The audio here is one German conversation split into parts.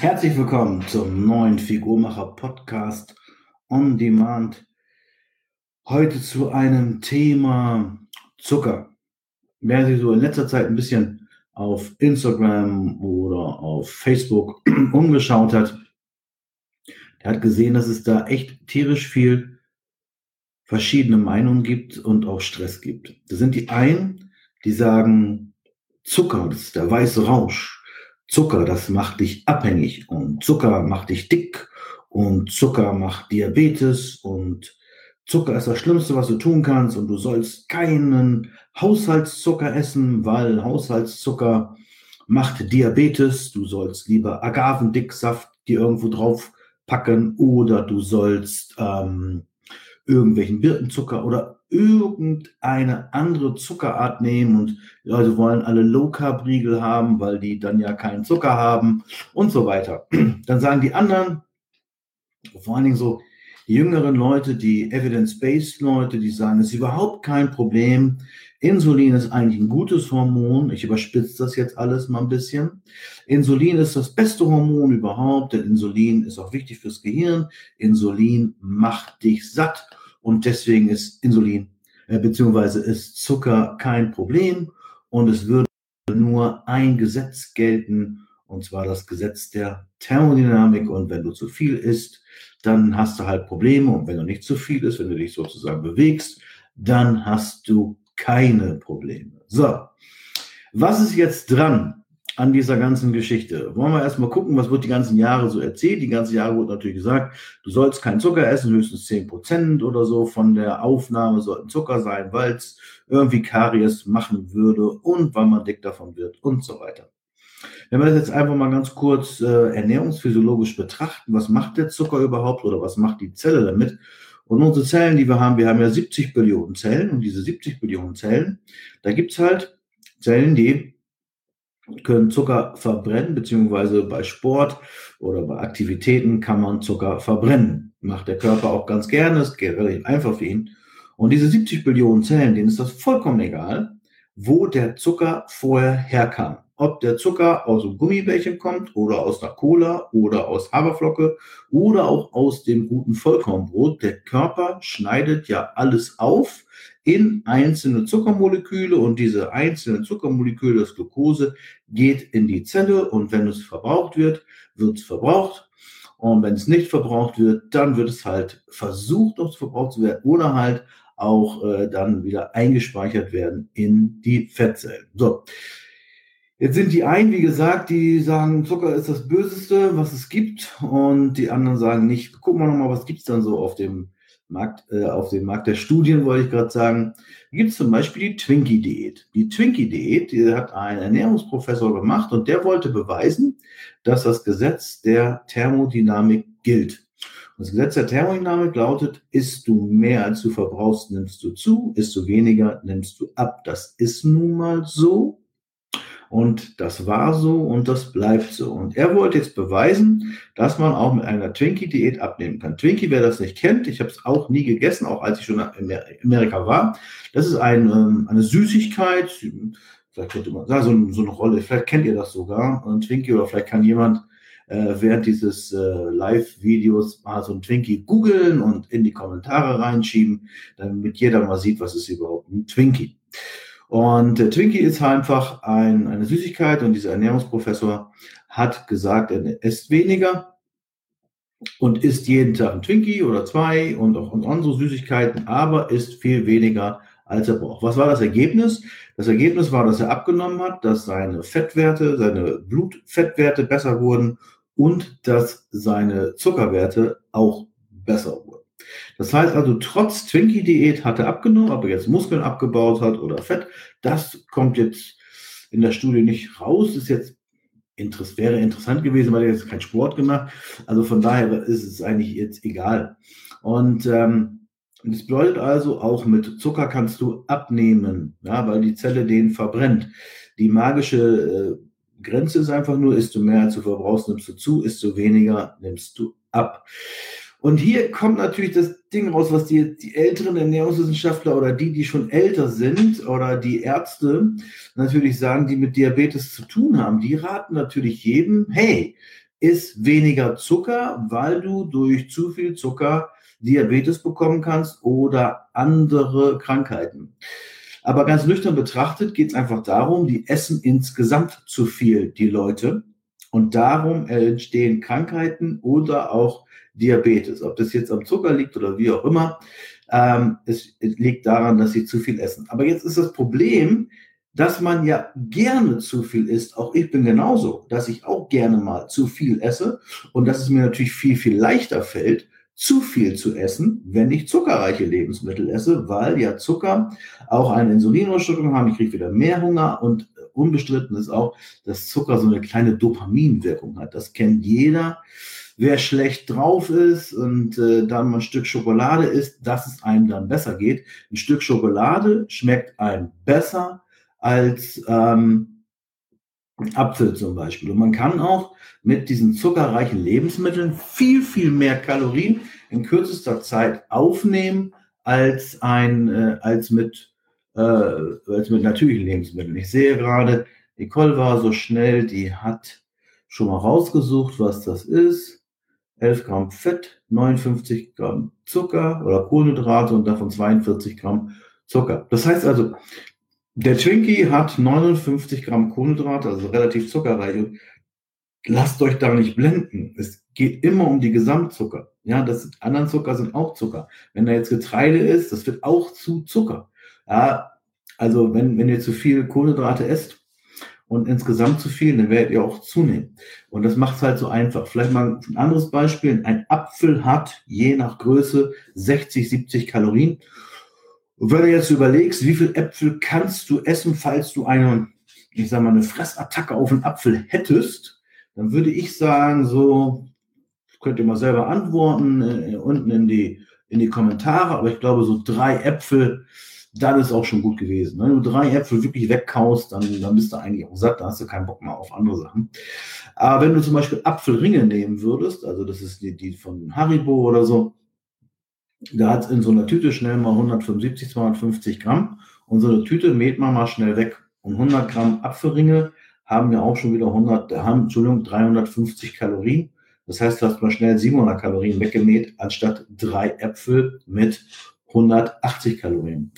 Herzlich willkommen zum neuen Figurmacher Podcast on Demand. Heute zu einem Thema Zucker. Wer sich so in letzter Zeit ein bisschen auf Instagram oder auf Facebook umgeschaut hat, der hat gesehen, dass es da echt tierisch viel verschiedene Meinungen gibt und auch Stress gibt. Das sind die einen, die sagen, Zucker, das ist der weiße Rausch. Zucker, das macht dich abhängig und Zucker macht dich dick und Zucker macht Diabetes und Zucker ist das Schlimmste, was du tun kannst und du sollst keinen Haushaltszucker essen, weil Haushaltszucker macht Diabetes. Du sollst lieber Agavendicksaft dir irgendwo drauf packen oder du sollst ähm, irgendwelchen Birkenzucker oder irgendeine andere Zuckerart nehmen und die Leute wollen alle Low Carb Riegel haben, weil die dann ja keinen Zucker haben und so weiter. Dann sagen die anderen, vor allen Dingen so die jüngeren Leute, die Evidence-Based Leute, die sagen, es ist überhaupt kein Problem. Insulin ist eigentlich ein gutes Hormon. Ich überspitze das jetzt alles mal ein bisschen. Insulin ist das beste Hormon überhaupt, denn Insulin ist auch wichtig fürs Gehirn. Insulin macht dich satt und deswegen ist Insulin äh, beziehungsweise ist Zucker kein Problem. Und es würde nur ein Gesetz gelten und zwar das Gesetz der Thermodynamik. Und wenn du zu viel isst, dann hast du halt Probleme. Und wenn du nicht zu viel isst, wenn du dich sozusagen bewegst, dann hast du keine Probleme. So, was ist jetzt dran an dieser ganzen Geschichte. Wollen wir erstmal gucken, was wird die ganzen Jahre so erzählt. Die ganzen Jahre wurde natürlich gesagt, du sollst keinen Zucker essen, höchstens zehn Prozent oder so von der Aufnahme sollten Zucker sein, weil es irgendwie Karies machen würde und weil man dick davon wird und so weiter. Wenn wir das jetzt einfach mal ganz kurz äh, ernährungsphysiologisch betrachten, was macht der Zucker überhaupt oder was macht die Zelle damit? Und unsere Zellen, die wir haben, wir haben ja 70 Billionen Zellen und diese 70 Billionen Zellen, da gibt's halt Zellen, die können Zucker verbrennen, beziehungsweise bei Sport oder bei Aktivitäten kann man Zucker verbrennen. Macht der Körper auch ganz gerne, geht relativ einfach für ihn. Und diese 70 Billionen Zellen, denen ist das vollkommen egal, wo der Zucker vorher herkam. Ob der Zucker aus einem Gummibärchen kommt oder aus einer Cola oder aus Haferflocke oder auch aus dem guten Vollkornbrot. Der Körper schneidet ja alles auf in einzelne Zuckermoleküle und diese einzelnen Zuckermoleküle, das Glucose, geht in die Zelle und wenn es verbraucht wird, wird es verbraucht. Und wenn es nicht verbraucht wird, dann wird es halt versucht, noch verbraucht zu werden oder halt auch äh, dann wieder eingespeichert werden in die Fettzellen. So. Jetzt sind die einen, wie gesagt, die sagen, Zucker ist das Böseste, was es gibt. Und die anderen sagen nicht, gucken wir nochmal, was gibt's dann so auf dem Markt, äh, auf dem Markt der Studien, wollte ich gerade sagen, gibt es zum Beispiel die Twinkie-Diät. Die Twinkie-Diät, die hat ein Ernährungsprofessor gemacht und der wollte beweisen, dass das Gesetz der Thermodynamik gilt. Das Gesetz der Thermodynamik lautet, isst du mehr als du verbrauchst, nimmst du zu, isst du weniger, nimmst du ab. Das ist nun mal so. Und das war so und das bleibt so. Und er wollte jetzt beweisen, dass man auch mit einer Twinkie-Diät abnehmen kann. Twinkie, wer das nicht kennt, ich habe es auch nie gegessen, auch als ich schon in Amerika war. Das ist ein, ähm, eine Süßigkeit, vielleicht könnte man sagen, so, so eine Rolle, vielleicht kennt ihr das sogar, ein Twinkie, oder vielleicht kann jemand äh, während dieses äh, Live-Videos mal so ein Twinkie googeln und in die Kommentare reinschieben, damit jeder mal sieht, was ist überhaupt ein Twinkie. Und der Twinkie ist einfach ein, eine Süßigkeit und dieser Ernährungsprofessor hat gesagt, er isst weniger und isst jeden Tag ein Twinkie oder zwei und auch andere Süßigkeiten, aber isst viel weniger als er braucht. Was war das Ergebnis? Das Ergebnis war, dass er abgenommen hat, dass seine Fettwerte, seine Blutfettwerte besser wurden und dass seine Zuckerwerte auch besser wurden. Das heißt also, trotz Twinkie-Diät hat er abgenommen, ob er jetzt Muskeln abgebaut hat oder Fett, das kommt jetzt in der Studie nicht raus. Ist jetzt Interess wäre interessant gewesen, weil er jetzt keinen Sport gemacht. Also von daher ist es eigentlich jetzt egal. Und ähm, das bedeutet also, auch mit Zucker kannst du abnehmen, ja, weil die Zelle den verbrennt. Die magische äh, Grenze ist einfach nur, isst du mehr als du verbrauchst, nimmst du zu, isst du weniger, nimmst du ab. Und hier kommt natürlich das Ding raus, was die, die älteren Ernährungswissenschaftler oder die, die schon älter sind oder die Ärzte natürlich sagen, die mit Diabetes zu tun haben. Die raten natürlich jedem, hey, ist weniger Zucker, weil du durch zu viel Zucker Diabetes bekommen kannst oder andere Krankheiten. Aber ganz nüchtern betrachtet geht es einfach darum, die essen insgesamt zu viel, die Leute. Und darum entstehen Krankheiten oder auch Diabetes. Ob das jetzt am Zucker liegt oder wie auch immer, ähm, es, liegt daran, dass sie zu viel essen. Aber jetzt ist das Problem, dass man ja gerne zu viel isst. Auch ich bin genauso, dass ich auch gerne mal zu viel esse und dass es mir natürlich viel, viel leichter fällt, zu viel zu essen, wenn ich zuckerreiche Lebensmittel esse, weil ja Zucker auch eine Insulinausschüttung haben. Ich kriege wieder mehr Hunger und unbestritten ist auch, dass Zucker so eine kleine Dopaminwirkung hat. Das kennt jeder. Wer schlecht drauf ist und äh, dann mal ein Stück Schokolade isst, dass es einem dann besser geht. Ein Stück Schokolade schmeckt einem besser als ähm, Apfel zum Beispiel. Und man kann auch mit diesen zuckerreichen Lebensmitteln viel, viel mehr Kalorien in kürzester Zeit aufnehmen als, ein, äh, als, mit, äh, als mit natürlichen Lebensmitteln. Ich sehe gerade, Nicole war so schnell, die hat schon mal rausgesucht, was das ist. 11 Gramm Fett, 59 Gramm Zucker oder Kohlenhydrate und davon 42 Gramm Zucker. Das heißt also, der Twinkie hat 59 Gramm Kohlenhydrate, also relativ zuckerreich. Und lasst euch da nicht blenden. Es geht immer um die Gesamtzucker. Ja, das anderen Zucker sind auch Zucker. Wenn da jetzt Getreide ist, das wird auch zu Zucker. Ja, also wenn, wenn ihr zu viel Kohlenhydrate esst und insgesamt zu viel, dann werdet ihr auch zunehmen. Und das macht es halt so einfach. Vielleicht mal ein anderes Beispiel. Ein Apfel hat je nach Größe 60, 70 Kalorien. Und wenn du jetzt überlegst, wie viel Äpfel kannst du essen, falls du eine, ich sag mal, eine Fressattacke auf einen Apfel hättest, dann würde ich sagen, so, könnt ihr mal selber antworten, äh, unten in die, in die Kommentare, aber ich glaube, so drei Äpfel, dann ist auch schon gut gewesen. Wenn du drei Äpfel wirklich wegkaust, dann, dann bist du eigentlich auch satt, dann hast du keinen Bock mehr auf andere Sachen. Aber wenn du zum Beispiel Apfelringe nehmen würdest, also das ist die, die von Haribo oder so, da hat in so einer Tüte schnell mal 175, 250 Gramm. Und so eine Tüte mäht man mal schnell weg. Und 100 Gramm Apfelringe haben ja auch schon wieder 100, haben, Entschuldigung, 350 Kalorien. Das heißt, du hast mal schnell 700 Kalorien weggemäht, anstatt drei Äpfel mit 180 Kalorien.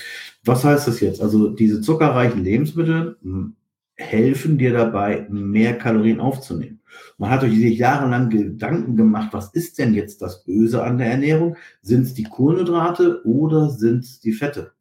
Was heißt das jetzt? Also diese zuckerreichen Lebensmittel hm, helfen dir dabei, mehr Kalorien aufzunehmen. Man hat sich jahrelang Gedanken gemacht, was ist denn jetzt das Böse an der Ernährung? Sind es die Kohlenhydrate oder sind es die Fette?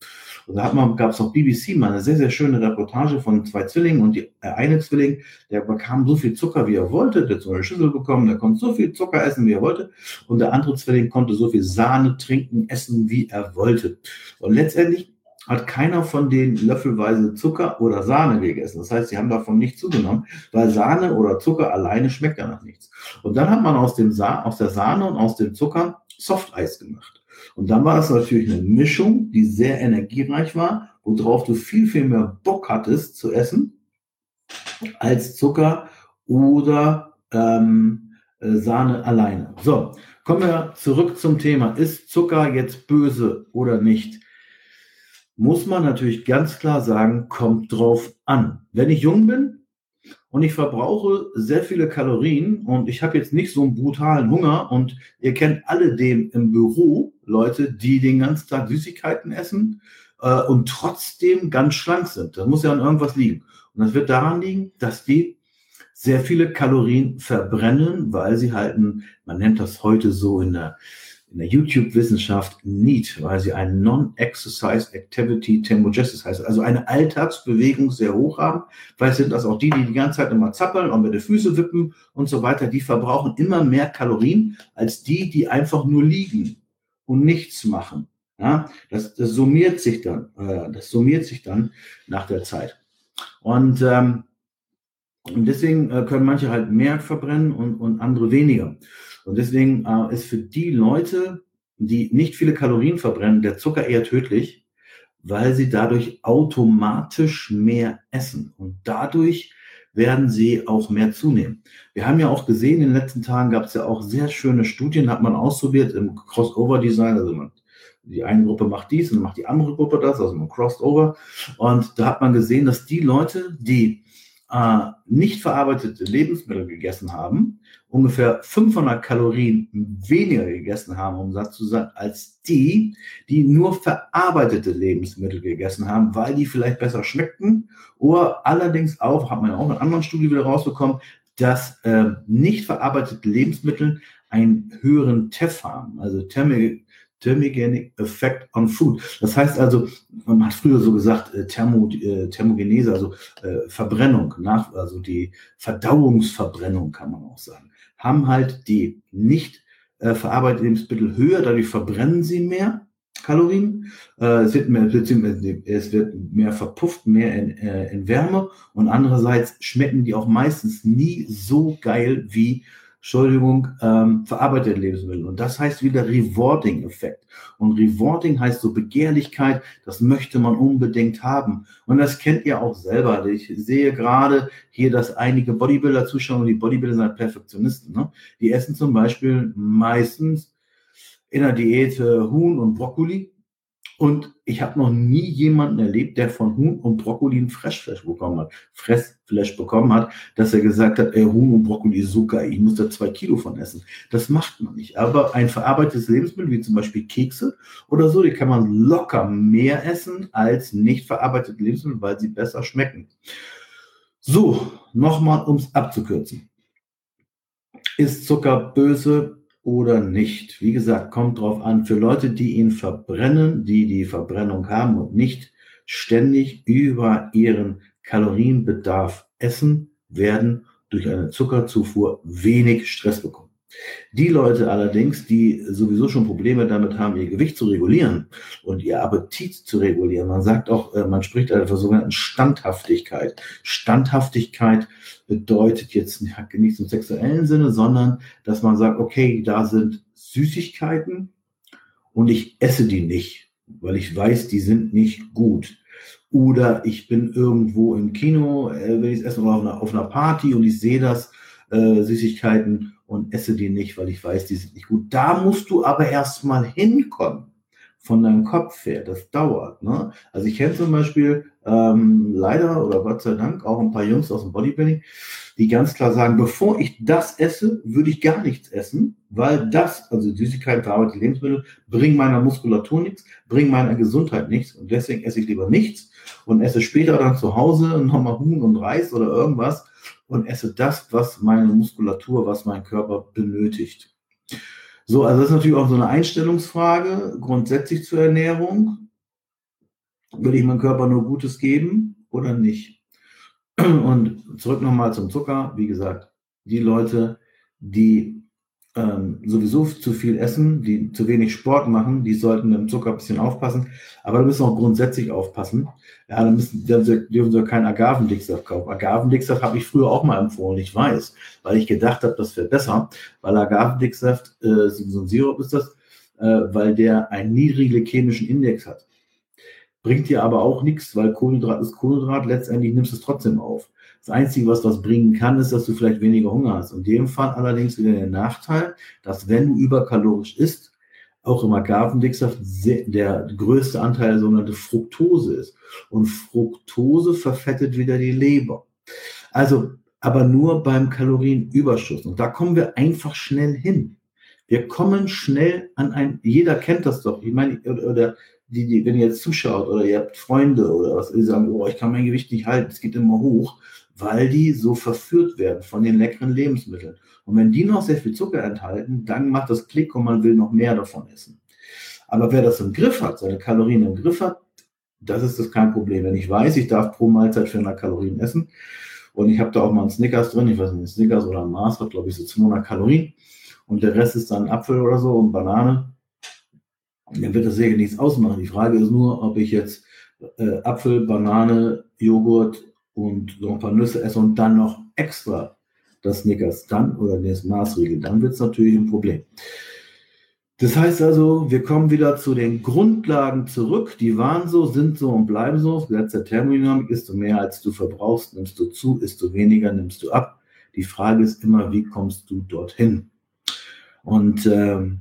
Und da gab es auf BBC mal eine sehr, sehr schöne Reportage von zwei Zwillingen und die, der eine Zwilling, der bekam so viel Zucker, wie er wollte, der hat so eine Schüssel bekommen, der konnte so viel Zucker essen, wie er wollte. Und der andere Zwilling konnte so viel Sahne trinken, essen, wie er wollte. Und letztendlich hat keiner von denen löffelweise Zucker oder Sahne gegessen. Das heißt, sie haben davon nicht zugenommen, weil Sahne oder Zucker alleine schmeckt ja nach nichts. Und dann hat man aus, dem Sa aus der Sahne und aus dem Zucker Softeis gemacht. Und dann war es natürlich eine Mischung, die sehr energiereich war, worauf du viel, viel mehr Bock hattest zu essen als Zucker oder ähm, äh, Sahne alleine. So, kommen wir zurück zum Thema. Ist Zucker jetzt böse oder nicht? muss man natürlich ganz klar sagen, kommt drauf an. Wenn ich jung bin und ich verbrauche sehr viele Kalorien und ich habe jetzt nicht so einen brutalen Hunger und ihr kennt alle den im Büro, Leute, die den ganzen Tag Süßigkeiten essen äh, und trotzdem ganz schlank sind. Das muss ja an irgendwas liegen. Und das wird daran liegen, dass die sehr viele Kalorien verbrennen, weil sie halten, man nennt das heute so in der in der YouTube-Wissenschaft NEAT, weil sie einen Non-Exercise Activity Thermogenesis heißt, also eine Alltagsbewegung sehr hoch haben. Weil sind das auch die, die die ganze Zeit immer zappeln und mit den Füßen wippen und so weiter, die verbrauchen immer mehr Kalorien als die, die einfach nur liegen und nichts machen. Ja, das, das summiert sich dann, äh, das summiert sich dann nach der Zeit. Und, ähm, und deswegen äh, können manche halt mehr verbrennen und, und andere weniger. Und deswegen äh, ist für die Leute, die nicht viele Kalorien verbrennen, der Zucker eher tödlich, weil sie dadurch automatisch mehr essen. Und dadurch werden sie auch mehr zunehmen. Wir haben ja auch gesehen, in den letzten Tagen gab es ja auch sehr schöne Studien, hat man ausprobiert im Crossover-Design. Also man, die eine Gruppe macht dies und macht die andere Gruppe das, also man Crossover. Und da hat man gesehen, dass die Leute, die äh, nicht verarbeitete Lebensmittel gegessen haben, ungefähr 500 Kalorien weniger gegessen haben, um satt zu sein, als die, die nur verarbeitete Lebensmittel gegessen haben, weil die vielleicht besser schmeckten. Oder allerdings auch, hat man ja auch in anderen Studien wieder rausbekommen, dass äh, nicht verarbeitete Lebensmittel einen höheren TEF haben, also Thermi Thermogenic Effect on Food. Das heißt also, man hat früher so gesagt, äh, Thermo, äh, Thermogenese, also äh, Verbrennung, nach, also die Verdauungsverbrennung kann man auch sagen, haben halt die nicht verarbeiteten Lebensmittel höher, dadurch verbrennen sie mehr Kalorien, es, wird mehr, es wird mehr verpufft, mehr in, in Wärme und andererseits schmecken die auch meistens nie so geil wie Entschuldigung, ähm, verarbeitete Lebensmittel. Und das heißt wieder Rewarding-Effekt. Und Rewarding heißt so Begehrlichkeit, das möchte man unbedingt haben. Und das kennt ihr auch selber. Ich sehe gerade hier, dass einige Bodybuilder zuschauen und die Bodybuilder sind halt Perfektionisten. Ne? Die essen zum Beispiel meistens in der Diät äh, Huhn und Brokkoli und ich habe noch nie jemanden erlebt, der von Huhn und Brokkoli ein Fressfleisch bekommen hat, Fressfleisch bekommen hat, dass er gesagt hat, ey, Huhn und Brokkoli ist so geil, ich muss da zwei Kilo von essen. Das macht man nicht. Aber ein verarbeitetes Lebensmittel, wie zum Beispiel Kekse oder so, die kann man locker mehr essen als nicht verarbeitete Lebensmittel, weil sie besser schmecken. So, nochmal, um es abzukürzen. Ist Zucker böse? Oder nicht. Wie gesagt, kommt drauf an. Für Leute, die ihn verbrennen, die die Verbrennung haben und nicht ständig über ihren Kalorienbedarf essen, werden durch eine Zuckerzufuhr wenig Stress bekommen. Die Leute allerdings, die sowieso schon Probleme damit haben, ihr Gewicht zu regulieren und ihr Appetit zu regulieren, man sagt auch, äh, man spricht also von sogenannten Standhaftigkeit. Standhaftigkeit bedeutet jetzt nicht im sexuellen Sinne, sondern dass man sagt, okay, da sind Süßigkeiten und ich esse die nicht, weil ich weiß, die sind nicht gut. Oder ich bin irgendwo im Kino, äh, will ich es essen, oder auf einer, auf einer Party und ich sehe das, äh, Süßigkeiten und esse die nicht, weil ich weiß, die sind nicht gut. Da musst du aber erstmal hinkommen von deinem Kopf her. Das dauert. Ne? Also ich kenne zum Beispiel ähm, leider oder Gott sei Dank auch ein paar Jungs aus dem Bodybuilding, die ganz klar sagen, bevor ich das esse, würde ich gar nichts essen, weil das, also Süßigkeiten, verarbeitete Lebensmittel, bringen meiner Muskulatur nichts, bringen meiner Gesundheit nichts und deswegen esse ich lieber nichts und esse später dann zu Hause nochmal Huhn und Reis oder irgendwas und esse das, was meine Muskulatur, was mein Körper benötigt. So, also das ist natürlich auch so eine Einstellungsfrage grundsätzlich zur Ernährung. Will ich meinem Körper nur Gutes geben oder nicht? Und zurück nochmal zum Zucker. Wie gesagt, die Leute, die ähm, sowieso zu viel essen, die zu wenig Sport machen, die sollten dem Zucker ein bisschen aufpassen. Aber da müssen auch grundsätzlich aufpassen. Ja, dann müssen, dürfen sie keinen Agavendicksaft kaufen. Agavendicksaft habe ich früher auch mal empfohlen, ich weiß, weil ich gedacht habe, das wäre besser, weil Agavendicksaft, äh, so ein Sirup ist das, äh, weil der einen niedrigen chemischen Index hat. Bringt dir aber auch nichts, weil Kohlenhydrat ist Kohlenhydrat, letztendlich nimmst du es trotzdem auf. Das Einzige, was das bringen kann, ist, dass du vielleicht weniger Hunger hast. In dem Fall allerdings wieder der Nachteil, dass wenn du überkalorisch isst, auch im Agavendicksaft der größte Anteil der sogenannte Fructose ist. Und Fructose verfettet wieder die Leber. Also, aber nur beim Kalorienüberschuss. Und da kommen wir einfach schnell hin. Wir kommen schnell an ein, jeder kennt das doch. Ich meine, oder die, die, wenn ihr jetzt zuschaut oder ihr habt Freunde oder was, die sagen, oh, ich kann mein Gewicht nicht halten, es geht immer hoch weil die so verführt werden von den leckeren Lebensmitteln. Und wenn die noch sehr viel Zucker enthalten, dann macht das Klick und man will noch mehr davon essen. Aber wer das im Griff hat, seine Kalorien im Griff hat, das ist das kein Problem. Wenn ich weiß, ich darf pro Mahlzeit 400 Kalorien essen und ich habe da auch mal einen Snickers drin, ich weiß nicht, Snickers oder ein Mars hat, glaube ich, so 200 Kalorien und der Rest ist dann Apfel oder so und Banane, dann wird das sicher nichts ausmachen. Die Frage ist nur, ob ich jetzt äh, Apfel, Banane, Joghurt und so ein paar Nüsse esse und dann noch extra das Snickers dann oder das Maßregel, dann wird es natürlich ein Problem. Das heißt also, wir kommen wieder zu den Grundlagen zurück. Die waren so, sind so und bleiben so. Gesetz der Thermodynamik ist du mehr als du verbrauchst, nimmst du zu, ist du weniger, nimmst du ab. Die Frage ist immer, wie kommst du dorthin? Und ähm,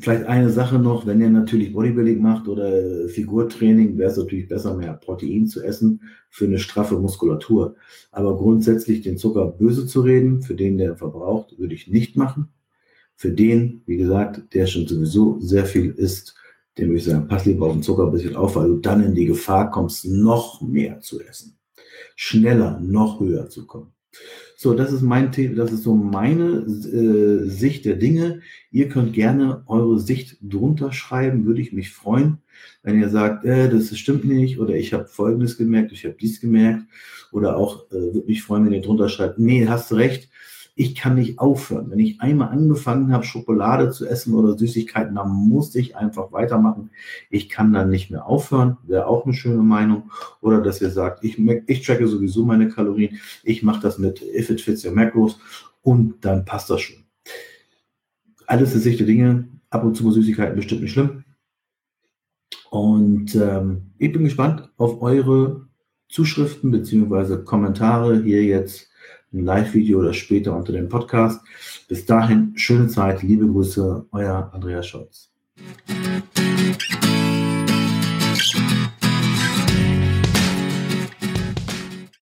Vielleicht eine Sache noch, wenn ihr natürlich Bodybuilding macht oder Figurtraining, wäre es natürlich besser, mehr Protein zu essen für eine straffe Muskulatur. Aber grundsätzlich den Zucker böse zu reden, für den, der verbraucht, würde ich nicht machen. Für den, wie gesagt, der schon sowieso sehr viel isst, dem würde ich sagen, pass lieber auf den Zucker ein bisschen auf, weil du dann in die Gefahr kommst, noch mehr zu essen. Schneller, noch höher zu kommen. So, das ist mein Thema, das ist so meine äh, Sicht der Dinge. Ihr könnt gerne eure Sicht drunter schreiben, würde ich mich freuen, wenn ihr sagt, äh, das stimmt nicht oder ich habe Folgendes gemerkt, ich habe dies gemerkt oder auch äh, würde mich freuen, wenn ihr drunter schreibt, nee, hast du recht, ich kann nicht aufhören. Wenn ich einmal angefangen habe, Schokolade zu essen oder Süßigkeiten, dann muss ich einfach weitermachen. Ich kann dann nicht mehr aufhören. Wäre auch eine schöne Meinung. Oder dass ihr sagt, ich, ich tracke sowieso meine Kalorien. Ich mache das mit If It Fits Your Macros und dann passt das schon. Alles ist Sicht der Dinge. Ab und zu Süßigkeiten bestimmt nicht schlimm. Und ähm, ich bin gespannt auf eure Zuschriften bzw. Kommentare hier jetzt ein Live-Video oder später unter dem Podcast. Bis dahin, schöne Zeit, liebe Grüße, euer Andreas Scholz.